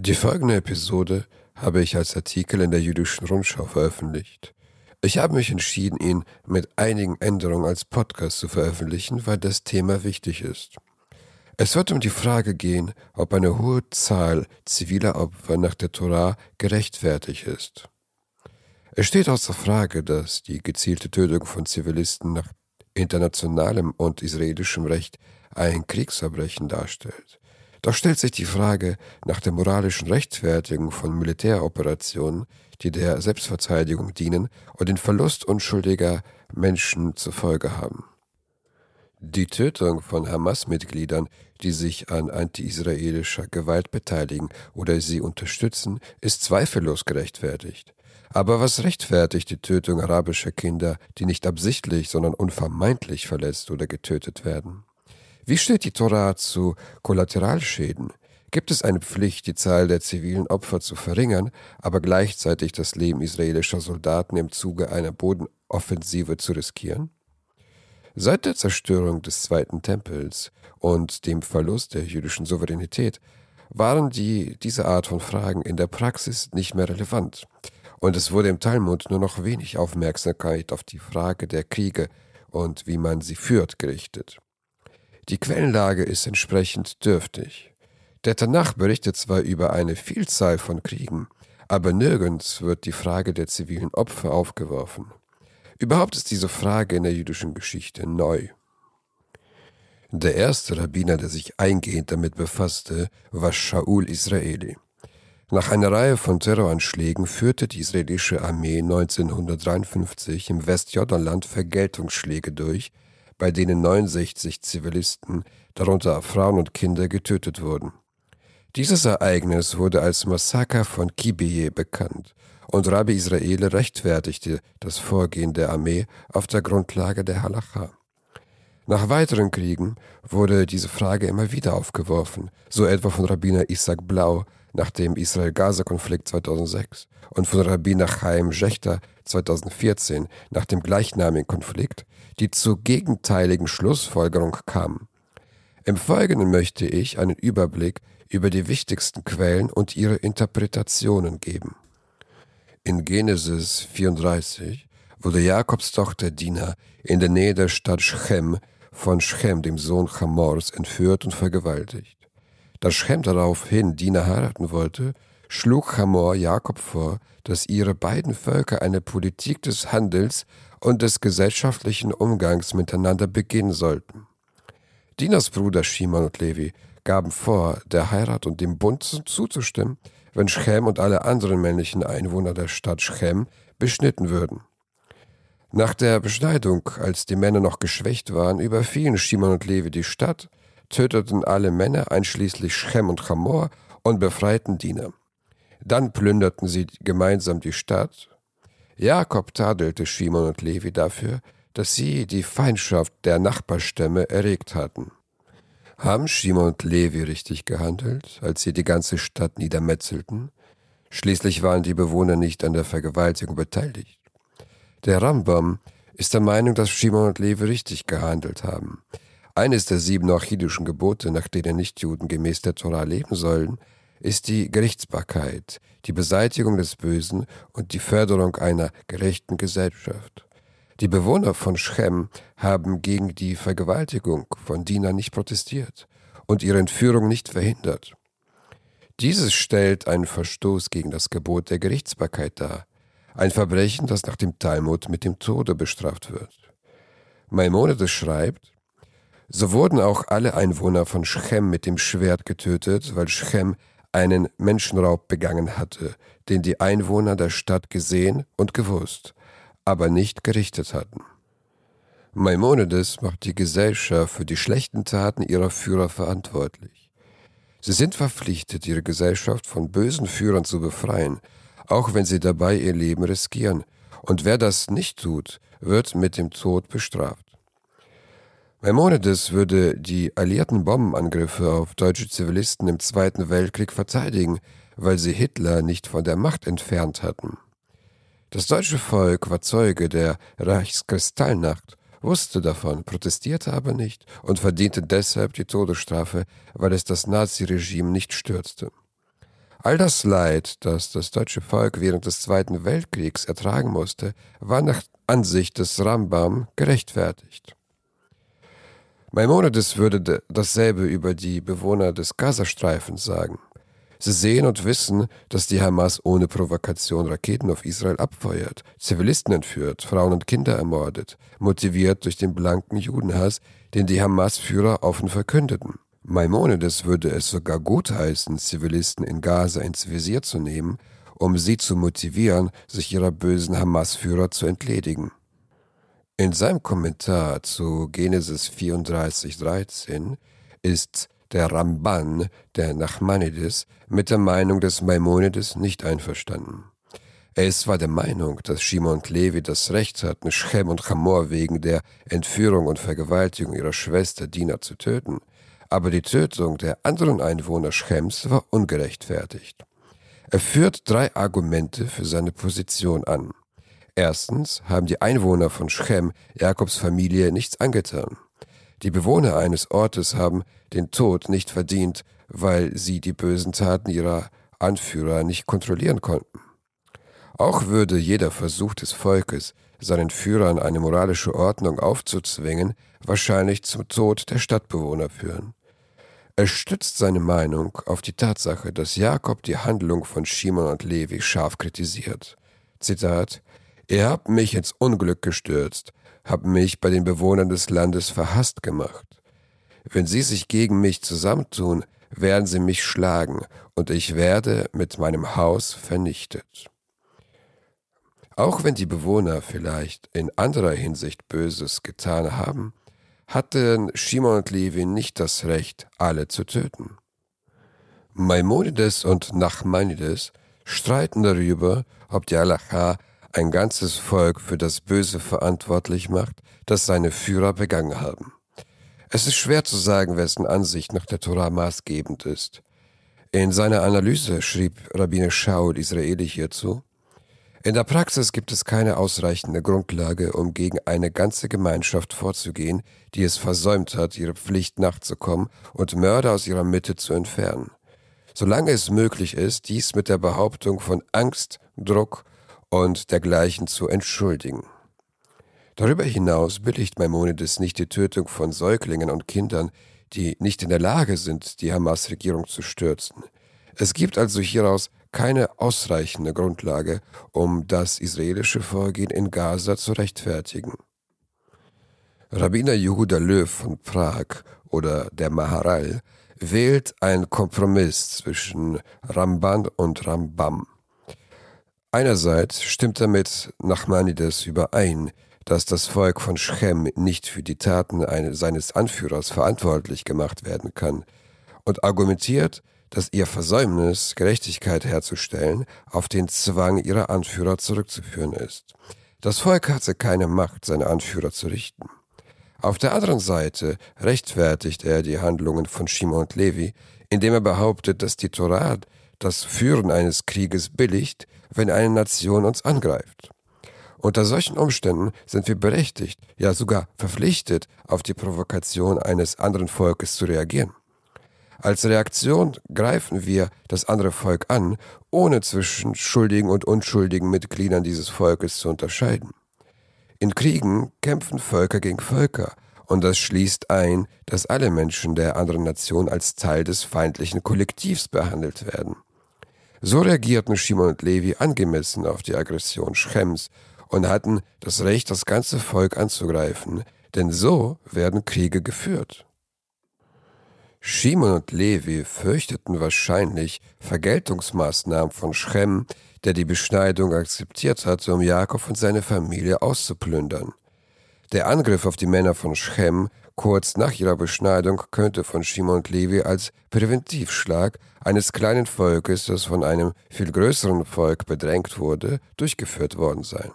Die folgende Episode habe ich als Artikel in der Jüdischen Rundschau veröffentlicht. Ich habe mich entschieden, ihn mit einigen Änderungen als Podcast zu veröffentlichen, weil das Thema wichtig ist. Es wird um die Frage gehen, ob eine hohe Zahl ziviler Opfer nach der Torah gerechtfertigt ist. Es steht außer Frage, dass die gezielte Tötung von Zivilisten nach internationalem und israelischem Recht ein Kriegsverbrechen darstellt. Doch stellt sich die Frage nach der moralischen Rechtfertigung von Militäroperationen, die der Selbstverteidigung dienen und den Verlust unschuldiger Menschen zur Folge haben. Die Tötung von Hamas-Mitgliedern, die sich an anti-israelischer Gewalt beteiligen oder sie unterstützen, ist zweifellos gerechtfertigt. Aber was rechtfertigt die Tötung arabischer Kinder, die nicht absichtlich, sondern unvermeidlich verletzt oder getötet werden? Wie steht die Tora zu Kollateralschäden? Gibt es eine Pflicht, die Zahl der zivilen Opfer zu verringern, aber gleichzeitig das Leben israelischer Soldaten im Zuge einer Bodenoffensive zu riskieren? Seit der Zerstörung des Zweiten Tempels und dem Verlust der jüdischen Souveränität waren die, diese Art von Fragen in der Praxis nicht mehr relevant, und es wurde im Talmud nur noch wenig Aufmerksamkeit auf die Frage der Kriege und wie man sie führt gerichtet. Die Quellenlage ist entsprechend dürftig. Der Tanach berichtet zwar über eine Vielzahl von Kriegen, aber nirgends wird die Frage der zivilen Opfer aufgeworfen. Überhaupt ist diese Frage in der jüdischen Geschichte neu. Der erste Rabbiner, der sich eingehend damit befasste, war Shaul Israeli. Nach einer Reihe von Terroranschlägen führte die israelische Armee 1953 im Westjordanland Vergeltungsschläge durch, bei denen 69 Zivilisten, darunter Frauen und Kinder, getötet wurden. Dieses Ereignis wurde als Massaker von Kibeye bekannt und Rabbi Israel rechtfertigte das Vorgehen der Armee auf der Grundlage der Halacha. Nach weiteren Kriegen wurde diese Frage immer wieder aufgeworfen, so etwa von Rabbiner Isaac Blau nach dem Israel-Gaza-Konflikt 2006 und von Rabbiner Chaim Schechter 2014 nach dem gleichnamigen Konflikt, die zur gegenteiligen Schlussfolgerung kamen. Im Folgenden möchte ich einen Überblick über die wichtigsten Quellen und ihre Interpretationen geben. In Genesis 34 wurde Jakobs Tochter Dina in der Nähe der Stadt Schem von Schem, dem Sohn Chamors, entführt und vergewaltigt. Da Schem daraufhin Dina heiraten wollte, schlug Hamor Jakob vor, dass ihre beiden Völker eine Politik des Handels und des gesellschaftlichen Umgangs miteinander beginnen sollten. Dinas Brüder Shimon und Levi gaben vor, der Heirat und dem Bund zuzustimmen, wenn Schem und alle anderen männlichen Einwohner der Stadt Schem beschnitten würden. Nach der Beschneidung, als die Männer noch geschwächt waren, überfielen Shimon und Levi die Stadt, töteten alle Männer, einschließlich Schem und Chamor, und befreiten Diener. Dann plünderten sie gemeinsam die Stadt. Jakob tadelte Shimon und Levi dafür, dass sie die Feindschaft der Nachbarstämme erregt hatten. Haben Shimon und Levi richtig gehandelt, als sie die ganze Stadt niedermetzelten? Schließlich waren die Bewohner nicht an der Vergewaltigung beteiligt. Der Rambam ist der Meinung, dass Shimon und Levi richtig gehandelt haben. Eines der sieben achidischen Gebote, nach denen Nichtjuden gemäß der Torah leben sollen, ist die Gerichtsbarkeit, die Beseitigung des Bösen und die Förderung einer gerechten Gesellschaft. Die Bewohner von Schem haben gegen die Vergewaltigung von Dina nicht protestiert und ihre Entführung nicht verhindert. Dieses stellt einen Verstoß gegen das Gebot der Gerichtsbarkeit dar, ein Verbrechen, das nach dem Talmud mit dem Tode bestraft wird. Maimonides schreibt, so wurden auch alle Einwohner von Schem mit dem Schwert getötet, weil Schem einen Menschenraub begangen hatte, den die Einwohner der Stadt gesehen und gewusst, aber nicht gerichtet hatten. Maimonides macht die Gesellschaft für die schlechten Taten ihrer Führer verantwortlich. Sie sind verpflichtet, ihre Gesellschaft von bösen Führern zu befreien, auch wenn sie dabei ihr Leben riskieren, und wer das nicht tut, wird mit dem Tod bestraft. Maimonides würde die alliierten Bombenangriffe auf deutsche Zivilisten im Zweiten Weltkrieg verteidigen, weil sie Hitler nicht von der Macht entfernt hatten. Das deutsche Volk war Zeuge der Reichskristallnacht, wusste davon, protestierte aber nicht und verdiente deshalb die Todesstrafe, weil es das Naziregime nicht stürzte. All das Leid, das das deutsche Volk während des Zweiten Weltkriegs ertragen musste, war nach Ansicht des Rambam gerechtfertigt. Maimonides würde dasselbe über die Bewohner des Gazastreifens sagen. Sie sehen und wissen, dass die Hamas ohne Provokation Raketen auf Israel abfeuert, Zivilisten entführt, Frauen und Kinder ermordet, motiviert durch den blanken Judenhass, den die Hamas-Führer offen verkündeten. Maimonides würde es sogar gutheißen, Zivilisten in Gaza ins Visier zu nehmen, um sie zu motivieren, sich ihrer bösen Hamas-Führer zu entledigen. In seinem Kommentar zu Genesis 34,13 ist der Ramban, der Nachmanides, mit der Meinung des Maimonides nicht einverstanden. Er ist zwar der Meinung, dass Shimon und Levi das Recht hatten, Schem und Chamor wegen der Entführung und Vergewaltigung ihrer Schwester Dina zu töten, aber die Tötung der anderen Einwohner Schems war ungerechtfertigt. Er führt drei Argumente für seine Position an. Erstens haben die Einwohner von Schem Jakobs Familie nichts angetan. Die Bewohner eines Ortes haben den Tod nicht verdient, weil sie die bösen Taten ihrer Anführer nicht kontrollieren konnten. Auch würde jeder Versuch des Volkes, seinen Führern eine moralische Ordnung aufzuzwingen, wahrscheinlich zum Tod der Stadtbewohner führen. Er stützt seine Meinung auf die Tatsache, dass Jakob die Handlung von Shimon und Levi scharf kritisiert. Zitat Ihr habt mich ins Unglück gestürzt, habt mich bei den Bewohnern des Landes verhasst gemacht. Wenn sie sich gegen mich zusammentun, werden sie mich schlagen, und ich werde mit meinem Haus vernichtet. Auch wenn die Bewohner vielleicht in anderer Hinsicht Böses getan haben, hatten Shimon und Levi nicht das Recht, alle zu töten. Maimonides und Nachmanides streiten darüber, ob die Halacha ein ganzes Volk für das Böse verantwortlich macht, das seine Führer begangen haben. Es ist schwer zu sagen, wessen Ansicht nach der Torah maßgebend ist. In seiner Analyse schrieb Rabbiner Shaul Israeli hierzu, in der Praxis gibt es keine ausreichende Grundlage, um gegen eine ganze Gemeinschaft vorzugehen, die es versäumt hat, ihre Pflicht nachzukommen und Mörder aus ihrer Mitte zu entfernen. Solange es möglich ist, dies mit der Behauptung von Angst, Druck und dergleichen zu entschuldigen. Darüber hinaus billigt Maimonides nicht die Tötung von Säuglingen und Kindern, die nicht in der Lage sind, die Hamas-Regierung zu stürzen. Es gibt also hieraus keine ausreichende Grundlage, um das israelische Vorgehen in Gaza zu rechtfertigen. Rabbiner Yehuda Löw von Prag oder der Maharal wählt einen Kompromiss zwischen Ramban und Rambam. Einerseits stimmt er mit Nachmanides überein, dass das Volk von Schem nicht für die Taten seines Anführers verantwortlich gemacht werden kann und argumentiert, dass ihr Versäumnis, Gerechtigkeit herzustellen, auf den Zwang ihrer Anführer zurückzuführen ist. Das Volk hatte keine Macht, seine Anführer zu richten. Auf der anderen Seite rechtfertigt er die Handlungen von Shimon und Levi, indem er behauptet, dass die Torah das Führen eines Krieges billigt, wenn eine Nation uns angreift. Unter solchen Umständen sind wir berechtigt, ja sogar verpflichtet, auf die Provokation eines anderen Volkes zu reagieren. Als Reaktion greifen wir das andere Volk an, ohne zwischen schuldigen und unschuldigen Mitgliedern dieses Volkes zu unterscheiden. In Kriegen kämpfen Völker gegen Völker, und das schließt ein, dass alle Menschen der anderen Nation als Teil des feindlichen Kollektivs behandelt werden. So reagierten Shimon und Levi angemessen auf die Aggression Schems und hatten das Recht, das ganze Volk anzugreifen, denn so werden Kriege geführt. Shimon und Levi fürchteten wahrscheinlich Vergeltungsmaßnahmen von Schem, der die Beschneidung akzeptiert hatte, um Jakob und seine Familie auszuplündern. Der Angriff auf die Männer von Schem kurz nach ihrer Beschneidung könnte von Shimon und Levi als Präventivschlag eines kleinen Volkes, das von einem viel größeren Volk bedrängt wurde, durchgeführt worden sein.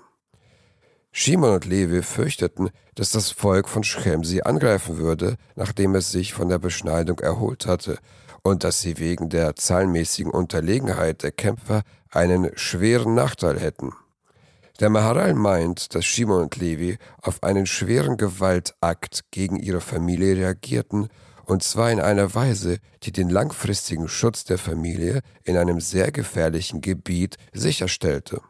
Shimon und Levi fürchteten, dass das Volk von Schem sie angreifen würde, nachdem es sich von der Beschneidung erholt hatte, und dass sie wegen der zahlenmäßigen Unterlegenheit der Kämpfer einen schweren Nachteil hätten. Der Maharal meint, dass Shimon und Levi auf einen schweren Gewaltakt gegen ihre Familie reagierten und zwar in einer Weise, die den langfristigen Schutz der Familie in einem sehr gefährlichen Gebiet sicherstellte.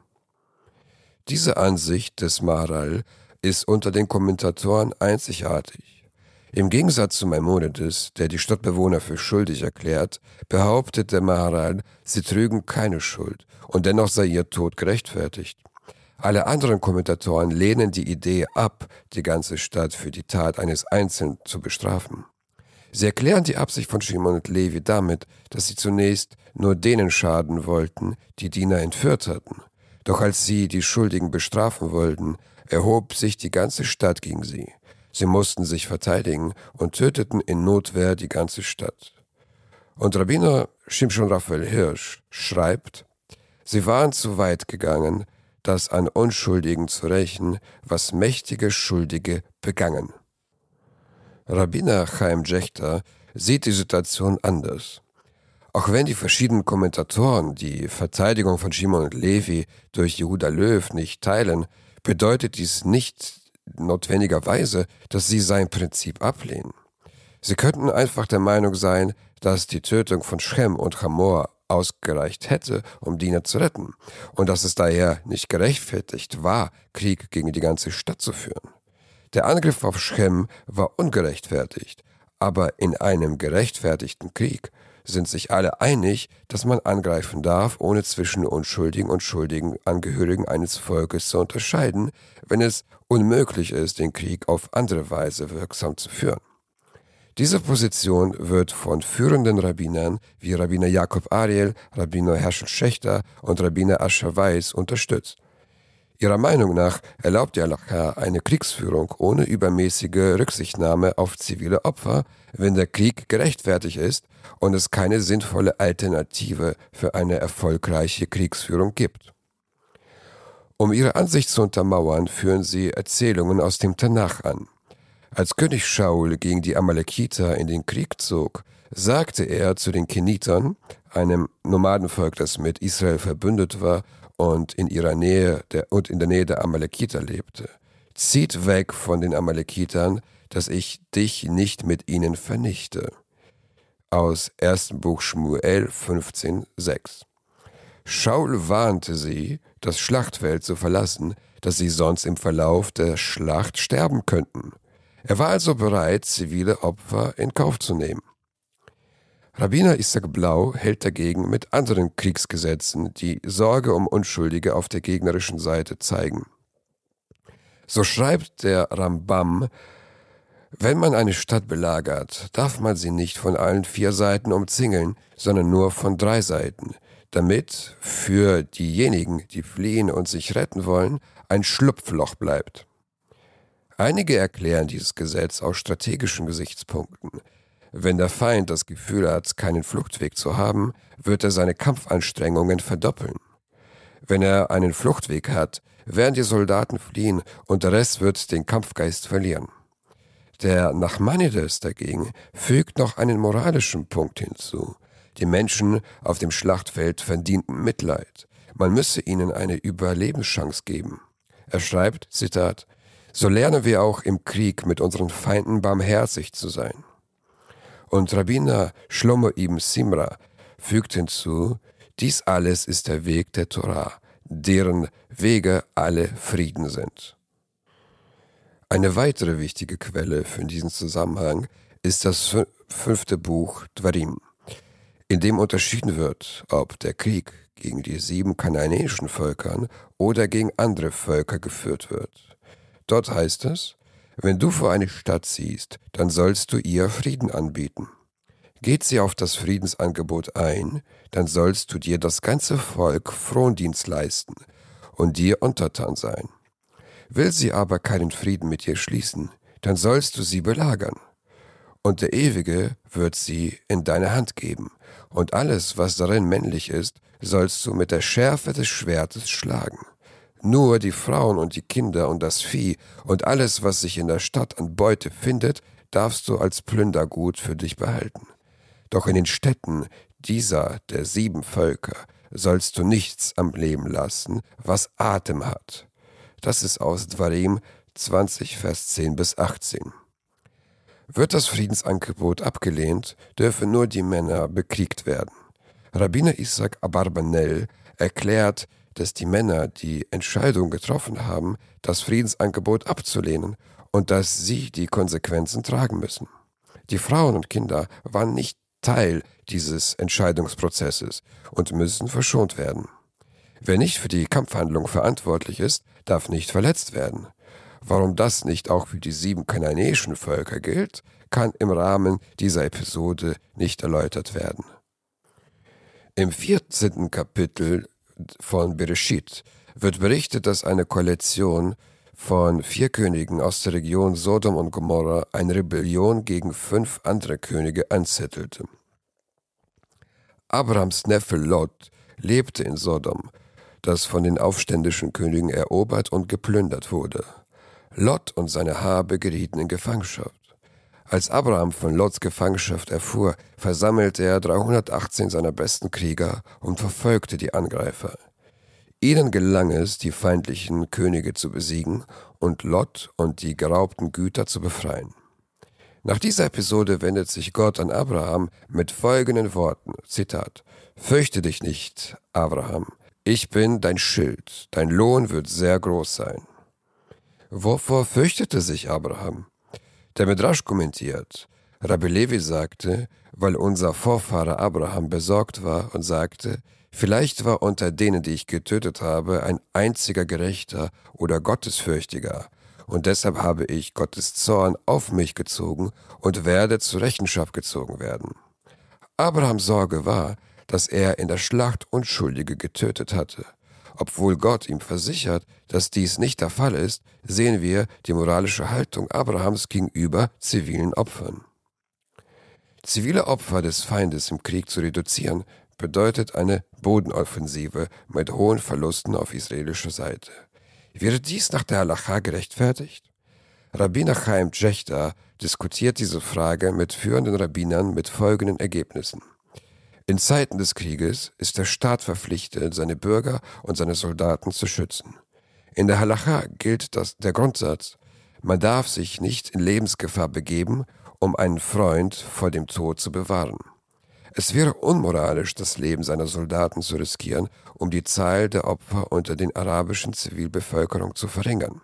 Diese Ansicht des Maharal ist unter den Kommentatoren einzigartig. Im Gegensatz zu Maimonides, der die Stadtbewohner für schuldig erklärt, behauptet der Maharal, sie trügen keine Schuld und dennoch sei ihr Tod gerechtfertigt. Alle anderen Kommentatoren lehnen die Idee ab, die ganze Stadt für die Tat eines Einzelnen zu bestrafen. Sie erklären die Absicht von Shimon und Levi damit, dass sie zunächst nur denen schaden wollten, die Diener entführt hatten. Doch als sie die Schuldigen bestrafen wollten, erhob sich die ganze Stadt gegen sie. Sie mussten sich verteidigen und töteten in Notwehr die ganze Stadt. Und Rabbiner Shimshon Raphael Hirsch schreibt, sie waren zu weit gegangen, das an Unschuldigen zu rächen, was mächtige Schuldige begangen. Rabbiner Chaim Jechter sieht die Situation anders. Auch wenn die verschiedenen Kommentatoren die Verteidigung von Shimon und Levi durch Jehuda Löw nicht teilen, bedeutet dies nicht notwendigerweise, dass sie sein Prinzip ablehnen. Sie könnten einfach der Meinung sein, dass die Tötung von Schem und Hamor ausgereicht hätte, um Diener zu retten, und dass es daher nicht gerechtfertigt war, Krieg gegen die ganze Stadt zu führen. Der Angriff auf Schem war ungerechtfertigt, aber in einem gerechtfertigten Krieg sind sich alle einig, dass man angreifen darf, ohne zwischen unschuldigen und schuldigen Angehörigen eines Volkes zu unterscheiden, wenn es unmöglich ist, den Krieg auf andere Weise wirksam zu führen. Diese Position wird von führenden Rabbinern wie Rabbiner Jakob Ariel, Rabbiner Herschel Schächter und Rabbiner Ascher Weiß unterstützt. Ihrer Meinung nach erlaubt die Allah eine Kriegsführung ohne übermäßige Rücksichtnahme auf zivile Opfer, wenn der Krieg gerechtfertigt ist und es keine sinnvolle Alternative für eine erfolgreiche Kriegsführung gibt. Um ihre Ansicht zu untermauern, führen sie Erzählungen aus dem Tanach an. Als König Shaul gegen die Amalekiter in den Krieg zog, sagte er zu den Kenitern, einem Nomadenvolk, das mit Israel verbündet war und in ihrer Nähe der, und in der Nähe der Amalekiter lebte. Zieht weg von den Amalekitern, dass ich dich nicht mit ihnen vernichte. Aus 1. Buch Schmuel 15,6 Shaul warnte sie, das Schlachtfeld zu verlassen, dass sie sonst im Verlauf der Schlacht sterben könnten. Er war also bereit, zivile Opfer in Kauf zu nehmen. Rabbiner Isaac Blau hält dagegen mit anderen Kriegsgesetzen, die Sorge um Unschuldige auf der gegnerischen Seite zeigen. So schreibt der Rambam, wenn man eine Stadt belagert, darf man sie nicht von allen vier Seiten umzingeln, sondern nur von drei Seiten, damit für diejenigen, die fliehen und sich retten wollen, ein Schlupfloch bleibt. Einige erklären dieses Gesetz aus strategischen Gesichtspunkten. Wenn der Feind das Gefühl hat, keinen Fluchtweg zu haben, wird er seine Kampfanstrengungen verdoppeln. Wenn er einen Fluchtweg hat, werden die Soldaten fliehen und der Rest wird den Kampfgeist verlieren. Der Nachmanides dagegen fügt noch einen moralischen Punkt hinzu. Die Menschen auf dem Schlachtfeld verdienten Mitleid. Man müsse ihnen eine Überlebenschance geben. Er schreibt, Zitat, so lernen wir auch im Krieg mit unseren Feinden barmherzig zu sein. Und Rabbiner Shlomo ibn Simra fügt hinzu, dies alles ist der Weg der Torah, deren Wege alle Frieden sind. Eine weitere wichtige Quelle für diesen Zusammenhang ist das fünfte Buch Dwarim, in dem unterschieden wird, ob der Krieg gegen die sieben kanaanäischen Völkern oder gegen andere Völker geführt wird. Dort heißt es, wenn du vor eine Stadt ziehst, dann sollst du ihr Frieden anbieten. Geht sie auf das Friedensangebot ein, dann sollst du dir das ganze Volk Frondienst leisten und dir untertan sein. Will sie aber keinen Frieden mit dir schließen, dann sollst du sie belagern. Und der Ewige wird sie in deine Hand geben, und alles, was darin männlich ist, sollst du mit der Schärfe des Schwertes schlagen. Nur die Frauen und die Kinder und das Vieh und alles, was sich in der Stadt an Beute findet, darfst du als Plündergut für dich behalten. Doch in den Städten dieser der sieben Völker sollst du nichts am Leben lassen, was Atem hat. Das ist aus Dvarim 20, Vers 10 bis 18. Wird das Friedensangebot abgelehnt, dürfen nur die Männer bekriegt werden. Rabbiner Isaac Abarbanel erklärt, dass die Männer die Entscheidung getroffen haben, das Friedensangebot abzulehnen und dass sie die Konsequenzen tragen müssen. Die Frauen und Kinder waren nicht Teil dieses Entscheidungsprozesses und müssen verschont werden. Wer nicht für die Kampfhandlung verantwortlich ist, darf nicht verletzt werden. Warum das nicht auch für die sieben kananäischen Völker gilt, kann im Rahmen dieser Episode nicht erläutert werden. Im 14. Kapitel von Bereshit wird berichtet, dass eine Koalition von vier Königen aus der Region Sodom und Gomorra eine Rebellion gegen fünf andere Könige anzettelte. Abrahams Neffe Lot lebte in Sodom, das von den aufständischen Königen erobert und geplündert wurde. Lot und seine Habe gerieten in Gefangenschaft. Als Abraham von Lots Gefangenschaft erfuhr, versammelte er 318 seiner besten Krieger und verfolgte die Angreifer. Ihnen gelang es, die feindlichen Könige zu besiegen und Lot und die geraubten Güter zu befreien. Nach dieser Episode wendet sich Gott an Abraham mit folgenden Worten, Zitat, Fürchte dich nicht, Abraham, ich bin dein Schild, dein Lohn wird sehr groß sein. Wovor fürchtete sich Abraham? Der Midrash kommentiert, Rabbi Levi sagte, weil unser Vorfahre Abraham besorgt war und sagte, vielleicht war unter denen, die ich getötet habe, ein einziger Gerechter oder Gottesfürchtiger, und deshalb habe ich Gottes Zorn auf mich gezogen und werde zur Rechenschaft gezogen werden. Abrahams Sorge war, dass er in der Schlacht Unschuldige getötet hatte. Obwohl Gott ihm versichert, dass dies nicht der Fall ist, sehen wir die moralische Haltung Abrahams gegenüber zivilen Opfern. Zivile Opfer des Feindes im Krieg zu reduzieren, bedeutet eine Bodenoffensive mit hohen Verlusten auf israelischer Seite. Wird dies nach der Halacha gerechtfertigt? Rabbiner Chaim Tschechter diskutiert diese Frage mit führenden Rabbinern mit folgenden Ergebnissen. In Zeiten des Krieges ist der Staat verpflichtet, seine Bürger und seine Soldaten zu schützen. In der Halacha gilt das, der Grundsatz, man darf sich nicht in Lebensgefahr begeben, um einen Freund vor dem Tod zu bewahren. Es wäre unmoralisch, das Leben seiner Soldaten zu riskieren, um die Zahl der Opfer unter den arabischen Zivilbevölkerung zu verringern.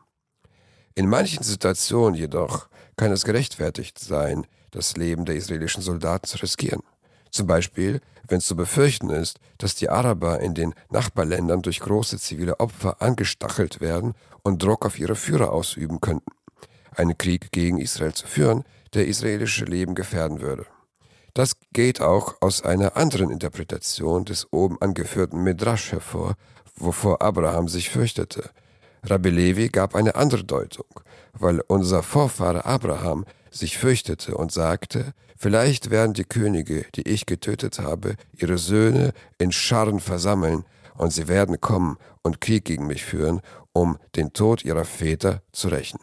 In manchen Situationen jedoch kann es gerechtfertigt sein, das Leben der israelischen Soldaten zu riskieren. Zum Beispiel, wenn zu befürchten ist, dass die Araber in den Nachbarländern durch große zivile Opfer angestachelt werden und Druck auf ihre Führer ausüben könnten. Einen Krieg gegen Israel zu führen, der israelische Leben gefährden würde. Das geht auch aus einer anderen Interpretation des oben angeführten Midrash hervor, wovor Abraham sich fürchtete. Rabbi Levi gab eine andere Deutung, weil unser Vorfahre Abraham sich fürchtete und sagte, vielleicht werden die Könige, die ich getötet habe, ihre Söhne in Scharren versammeln, und sie werden kommen und Krieg gegen mich führen, um den Tod ihrer Väter zu rächen.